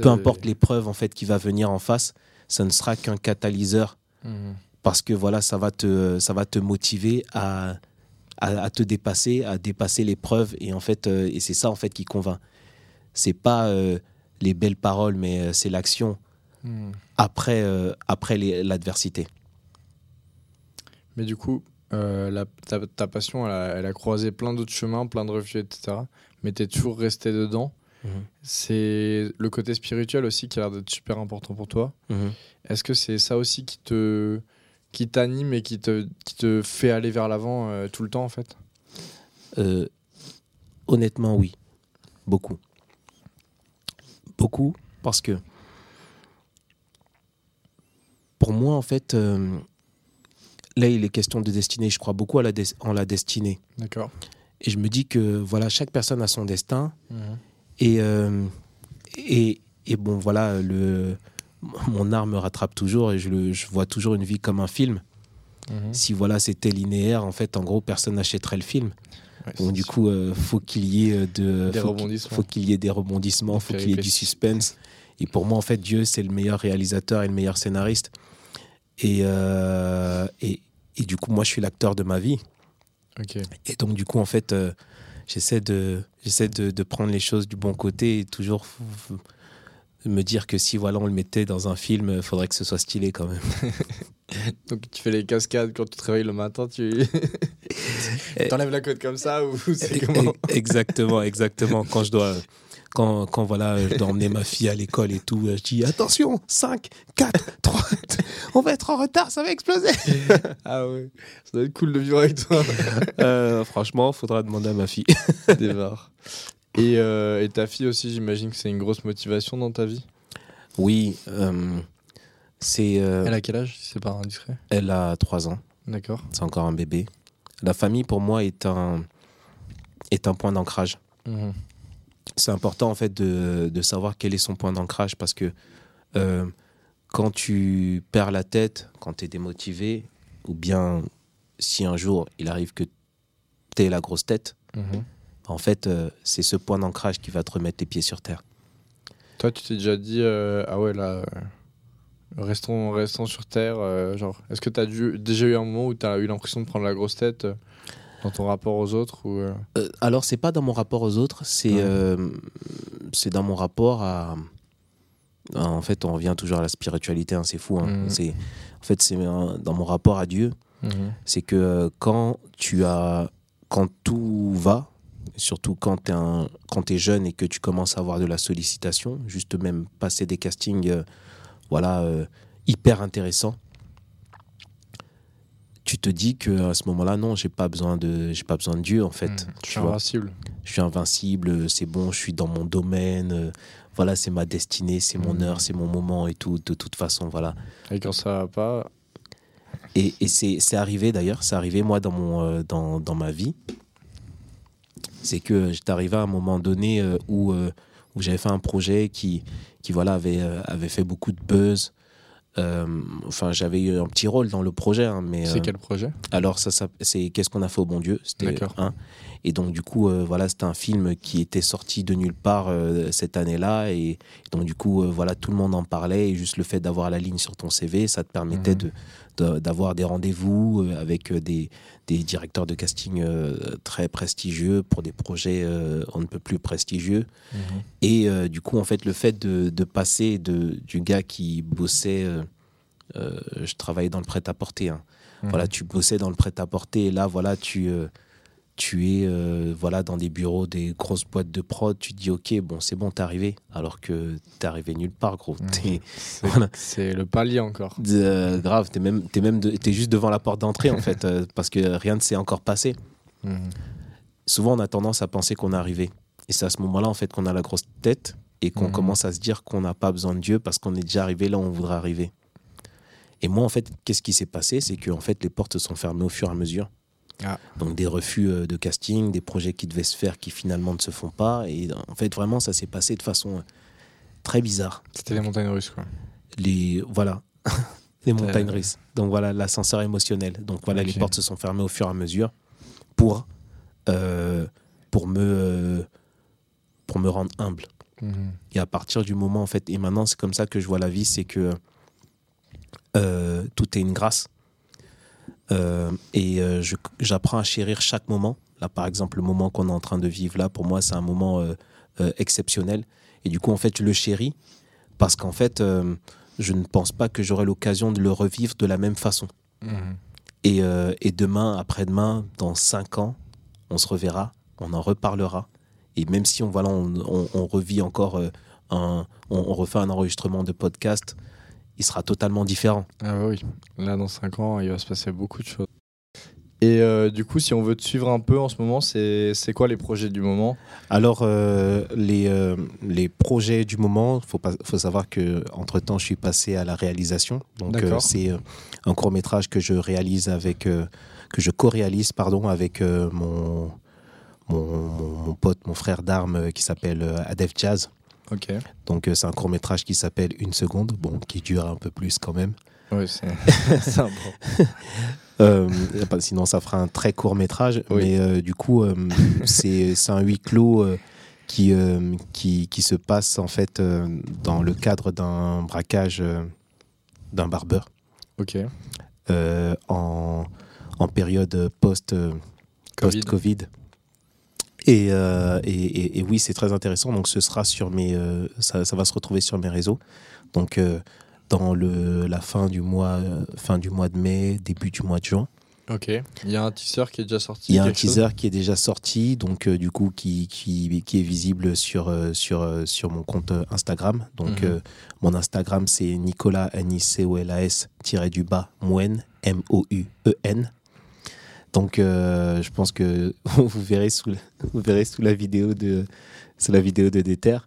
peu importe l'épreuve en fait qui va venir en face, ça ne sera qu'un catalyseur Mhm. parce que voilà, ça va te, ça va te motiver à, à, à te dépasser, à dépasser l'épreuve et en fait, et c'est ça en fait qui convainc. C'est pas les belles paroles, mais euh, c'est l'action Mhm. après, euh, après l'adversité. Mais du coup, euh, la- ta, ta passion, elle a, elle a croisé plein d'autres chemins, plein de refuges, etc. Mais t'es toujours resté dedans. Mhm. C'est le côté spirituel aussi qui a l'air d'être super important pour toi. Mhm. Est-ce que c'est ça aussi qui te qui t'anime et qui te, qui te fait aller vers l'avant euh, tout le temps en fait? Honnêtement, oui. Beaucoup. Beaucoup, parce que pour moi, en fait, euh, là, il est question de destinée. Je crois beaucoup à la en la destinée. D'accord. Et je me dis que voilà, chaque personne a son destin. Et, euh, et, et bon, voilà, le, mon art me rattrape toujours et je, le, je vois toujours une vie comme un film. Si voilà, c'était linéaire, en fait, en gros, personne n'achèterait le film. Donc, du coup, euh, faut qu'il y ait de Des faut rebondissements. faut qu'il y ait des rebondissements, Des faut qu'il y ait du suspense. Et pour moi, en fait, Dieu, c'est le meilleur réalisateur et le meilleur scénariste. Et, euh, et, et du coup, moi, je suis l'acteur de ma vie. Et donc, du coup, en fait, euh, j'essaie de, j'essaie de, de prendre les choses du bon côté et toujours me dire que si voilà, on le mettait dans un film, il faudrait que ce soit stylé quand même. [LAUGHS] Donc tu fais les cascades quand tu te réveilles le matin, tu [LAUGHS] [LAUGHS] t'enlèves la côte comme ça ou [LAUGHS] c'est comment exactement, exactement. Quand je dois, quand, quand voilà, je dois emmener ma fille à l'école et tout, je dis attention, 5, 4, 3, on va être en retard, ça va exploser. [LAUGHS] Ah ouais, ça doit être cool de vivre avec toi. Euh, franchement, faudra demander à ma fille. Démarre. Et, euh, et ta fille aussi, j'imagine que c'est une grosse motivation dans ta vie? Oui, euh, c'est, Elle a quel âge, si c'est pas indiscret? elle a 3 ans, D'accord. c'est encore un bébé. La famille, pour moi, est un, est un point d'ancrage. Mhm. c'est important en fait de, de savoir quel est son point d'ancrage parce que euh, quand tu perds la tête, quand tu es démotivé, ou bien si un jour il arrive que tu es la grosse tête, Mhm. en fait, euh, c'est ce point d'ancrage qui va te remettre les pieds sur terre. Toi, tu t'es déjà dit, euh, ah ouais, là, restons, restons sur Terre. euh, genre, est-ce que tu as dû, déjà eu un moment où tu as eu l'impression de prendre la grosse tête euh, dans ton rapport aux autres ou, euh, Euh, alors, c'est pas dans mon rapport aux autres, c'est Ouais. euh, c'est dans mon rapport à. En fait, on revient toujours à la spiritualité, hein, c'est fou. hein. Mhm. C'est En fait, c'est dans mon rapport à Dieu. c'est que quand tu as quand tout va surtout quand tu es, jeune et que tu commences à avoir de la sollicitation juste même passer des castings voilà euh, hyper intéressants tu te dis que à ce moment-là non j'ai pas besoin de j'ai pas besoin de Dieu en fait. Je tu suis vois. invincible. je suis invincible c'est bon je suis dans mon domaine euh, voilà c'est ma destinée c'est mon Mhm. heure c'est mon moment et tout de toute façon voilà Et quand ça va pas, et, et c'est c'est arrivé d'ailleurs, c'est arrivé moi dans, mon, euh, dans, dans ma vie. C'est que j'étais arrivé à un moment donné euh, où, où j'avais fait un projet qui, qui voilà, avait, euh, avait fait beaucoup de buzz. Euh, enfin, j'avais eu un petit rôle dans le projet, hein, mais c'est euh, quel projet? alors ça, ça c'est qu'est-ce qu'on a fait au bon Dieu, c'était un. Et donc du coup, euh, voilà, c'était un film qui était sorti de nulle part cette année-là, et donc du coup, voilà, tout le monde en parlait, et juste le fait d'avoir la ligne sur ton CV, ça te permettait Mhm. de- d'avoir des rendez-vous euh, avec euh, des, des directeurs de casting euh, très prestigieux pour des projets euh, on ne peut plus prestigieux. Et euh, du coup, en fait, le fait de, de passer de, du gars qui bossait, euh, euh, je travaillais dans le prêt-à-porter, hein. Mhm. voilà, tu bossais dans le prêt-à-porter, et là, voilà, tu, euh, tu es euh, voilà, dans des bureaux, des grosses boîtes de prod, tu te dis, ok, bon, c'est bon, t'es arrivé, alors que t'es arrivé nulle part, gros. Mhm. [LAUGHS] C'est [LAUGHS] Voilà. le palier encore. euh, grave, t'es même, t'es même de- juste devant la porte d'entrée, en fait, euh, parce que rien ne s'est encore passé. Mhm. souvent on a tendance à penser qu'on est arrivé. Et c'est à ce moment-là en fait qu'on a la grosse tête et qu'on Mhm. commence à se dire qu'on n'a pas besoin de Dieu parce qu'on est déjà arrivé là où on voudrait arriver. Et moi en fait, qu'est-ce qui s'est passé? C'est que en fait les portes se sont fermées au fur et à mesure. Ah. Donc des refus euh, de casting, des projets qui devaient se faire qui finalement ne se font pas. Et en fait vraiment ça s'est passé de façon euh, très bizarre. C'était les montagnes russes, quoi. Les voilà. [LAUGHS] les montagnes russes. Donc voilà l'ascenseur émotionnel. Donc voilà les portes se sont fermées au fur et à mesure pour euh, pour me euh, pour me rendre humble. Mhm. Et à partir du moment, en fait, et maintenant, c'est comme ça que je vois la vie, c'est que euh, tout est une grâce. Euh, et euh, j'apprends à chérir chaque moment. Là, par exemple, le moment qu'on est en train de vivre là, pour moi, c'est un moment euh, exceptionnel. Et du coup, en fait, je le chéris parce qu'en fait, je ne pense pas que j'aurai l'occasion de le revivre de la même façon. Mhm. Et, et demain, après-demain, dans cinq ans, on se reverra, on en reparlera. Et même si on, voilà, on, on- on revit encore un, on, on refait un enregistrement de podcast, il sera totalement différent. Ah bah oui, là dans 5 ans, il va se passer beaucoup de choses. Et euh, du coup, si on veut te suivre un peu en ce moment, c'est quoi les projets du moment? Alors, euh, les, euh, les projets du moment, il faut, faut savoir que entre temps je suis passé à la réalisation. Donc, c'est un court métrage que je réalise avec, que je co-réalise pardon, avec mon, mon, mon- pote, mon frère d'armes qui s'appelle Adef Jazz. Donc, euh, c'est un court métrage qui s'appelle Une seconde, bon, qui dure un peu plus quand même. Oui, c'est [LAUGHS] c'est un bon. [LAUGHS] Euh, sinon, ça fera un très court métrage. Oui. Mais euh, du coup, euh, c'est un huis clos euh, qui, qui, qui se passe en fait dans le cadre d'un braquage d'un barbeur Ok. en, en période post, euh, Covid. Et, euh, et, et- et oui, c'est très intéressant. Donc, ce sera sur mes, euh, ça, ça va se retrouver sur mes réseaux. Donc, euh, dans le, la fin du mois, fin du mois de mai, début du mois de juin. Ok. Il y a un teaser qui est déjà sorti. Il y a un teaser qui est déjà sorti, donc du coup qui, qui, qui est visible sur, sur, sur mon compte Instagram. Donc Mhm. mon Instagram c'est Nicolas N I C O L A S du bas Mouen M O U E N. Donc euh, je pense que [LAUGHS] vous verrez sous la, vous verrez sous la vidéo de sous la vidéo de Déter.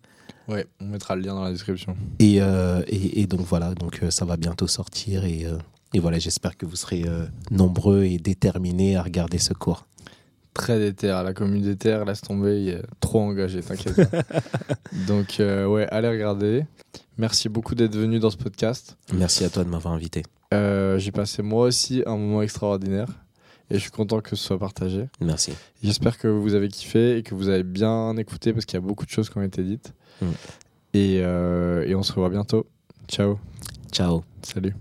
Ouais, on mettra le lien dans la description. Et, euh, et, et donc voilà, donc euh, ça va bientôt sortir et, et voilà, j'espère que vous serez nombreux et déterminés à regarder ce cours. très déter. La commune déter, laisse tomber, il est trop engagé, t'inquiète. [LAUGHS] Donc, ouais, allez regarder. Merci beaucoup d'être venu dans ce podcast. Merci à toi de m'avoir invité. Euh, J'ai passé moi aussi un moment extraordinaire et je suis content que ce soit partagé. Merci. J'espère que vous avez kiffé et que vous avez bien écouté parce qu'il y a beaucoup de choses qui ont été dites. Mm. Et, euh, et on se revoit bientôt. Ciao. Ciao. Salut.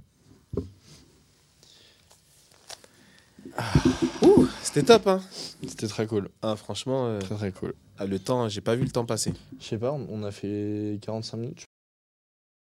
C'était top, hein C'était très cool. ah, Franchement, euh, Très très cool. le temps, j'ai pas vu le temps passer. Je sais pas, on a fait 45 minutes, je